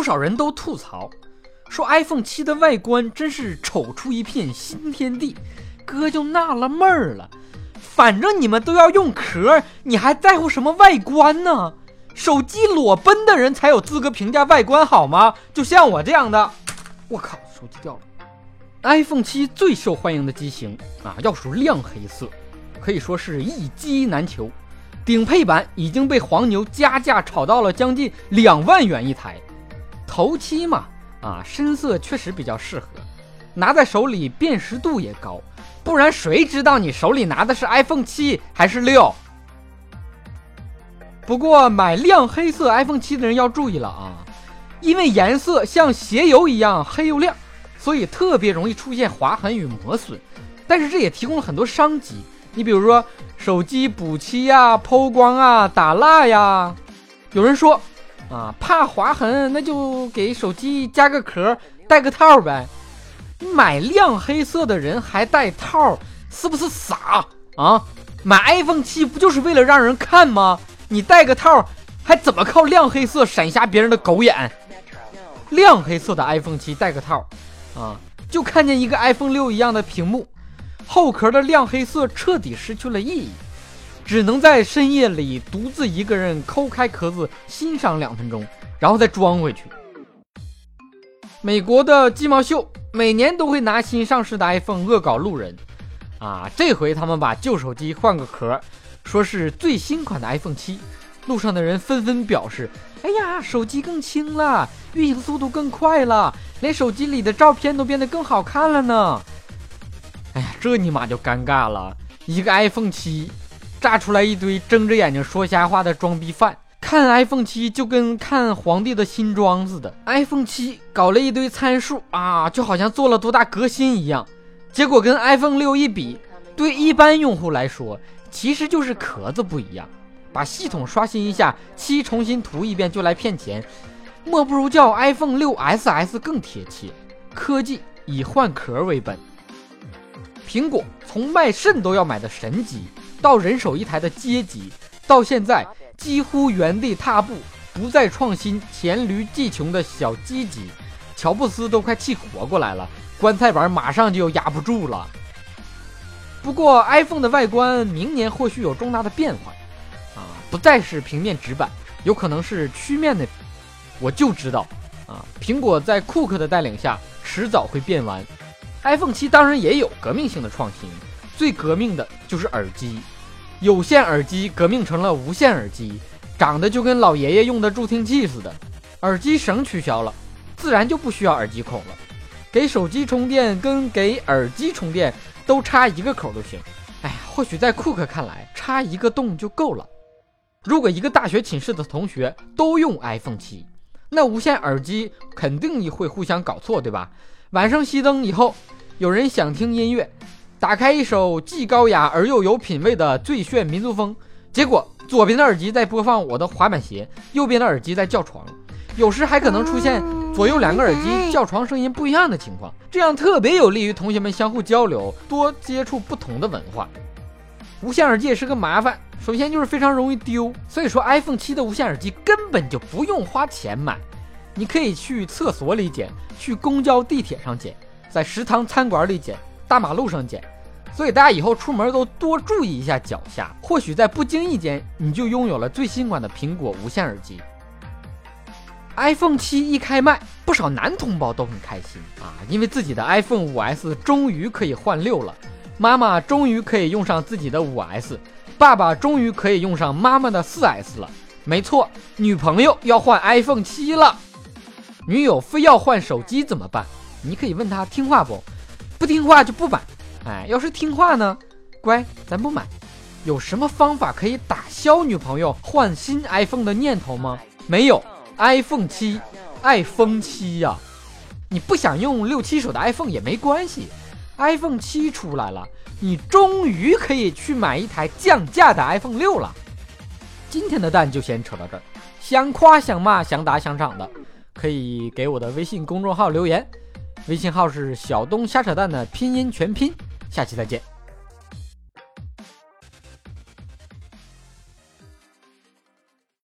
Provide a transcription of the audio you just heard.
不少人都吐槽说 iPhone 七的外观真是丑出一片新天地。哥就纳了闷儿了，反正你们都要用壳，你还在乎什么外观呢？手机裸奔的人才有资格评价外观好吗？就像我这样的，我靠，手机掉了。iPhone 七最受欢迎的机型啊，要数亮黑色，可以说是一机难求。顶配版已经被黄牛加价炒到了将近两万元一台。头七嘛，啊，深色确实比较适合，拿在手里辨识度也高。不然谁知道你手里拿的是 iPhone 七还是六？不过买亮黑色 iPhone 七的人要注意了啊，因为颜色像鞋油一样黑又亮，所以特别容易出现划痕与磨损。但是这也提供了很多商机，你比如说手机补漆呀、抛光啊、打蜡呀。有人说啊，怕划痕，那就给手机加个壳，带个套呗。买亮黑色的人还带套，是不是傻啊？买 iPhone 七不就是为了让人看吗？你带个套，还怎么靠亮黑色闪瞎别人的狗眼？亮黑色的 iPhone 七带个套，啊，就看见一个 iPhone 六一样的屏幕，后壳的亮黑色彻底失去了意义，只能在深夜里独自一个人抠开壳子欣赏两分钟，然后再装回去。美国的鸡毛秀。每年都会拿新上市的 iPhone 恶搞路人，啊，这回他们把旧手机换个壳，说是最新款的 iPhone 七。路上的人纷纷表示：“哎呀，手机更轻了，运行速度更快了，连手机里的照片都变得更好看了呢。”哎呀，这尼玛就尴尬了，一个 iPhone 七，炸出来一堆睁着眼睛说瞎话的装逼犯。看 iPhone 七就跟看皇帝的新装似的，iPhone 七搞了一堆参数啊，就好像做了多大革新一样。结果跟 iPhone 六一比，对一般用户来说，其实就是壳子不一样。把系统刷新一下，七重新涂一遍就来骗钱，莫不如叫 iPhone 六 SS 更贴切。科技以换壳为本，苹果从卖肾都要买的神机，到人手一台的街机，到现在。几乎原地踏步，不再创新，黔驴技穷的小鸡鸡，乔布斯都快气活过来了，棺材板马上就压不住了。不过 iPhone 的外观明年或许有重大的变化，啊，不再是平面直板，有可能是曲面的。我就知道，啊，苹果在库克的带领下，迟早会变完。iPhone 七当然也有革命性的创新，最革命的就是耳机。有线耳机革命成了无线耳机，长得就跟老爷爷用的助听器似的。耳机绳取消了，自然就不需要耳机孔了。给手机充电跟给耳机充电都插一个口就行。哎呀，或许在库克看来，插一个洞就够了。如果一个大学寝室的同学都用 iPhone 七，那无线耳机肯定会互相搞错，对吧？晚上熄灯以后，有人想听音乐。打开一首既高雅而又有品味的最炫民族风，结果左边的耳机在播放我的滑板鞋，右边的耳机在叫床，有时还可能出现左右两个耳机叫床声音不一样的情况，这样特别有利于同学们相互交流，多接触不同的文化。无线耳机也是个麻烦，首先就是非常容易丢，所以说 iPhone 七的无线耳机根本就不用花钱买，你可以去厕所里捡，去公交地铁上捡，在食堂餐馆里捡。大马路上捡，所以大家以后出门都多注意一下脚下，或许在不经意间你就拥有了最新款的苹果无线耳机。iPhone 七一开卖，不少男同胞都很开心啊，因为自己的 iPhone 五 S 终于可以换六了，妈妈终于可以用上自己的五 S，爸爸终于可以用上妈妈的四 S 了。没错，女朋友要换 iPhone 七了，女友非要换手机怎么办？你可以问她听话不？不听话就不买，哎，要是听话呢，乖，咱不买。有什么方法可以打消女朋友换新 iPhone 的念头吗？没有，iPhone 七，爱疯七呀！你不想用六七手的 iPhone 也没关系，iPhone 七出来了，你终于可以去买一台降价的 iPhone 六了。今天的蛋就先扯到这儿，想夸想骂想打想涨的，可以给我的微信公众号留言。微信号是小东瞎扯淡的拼音全拼，下期再见。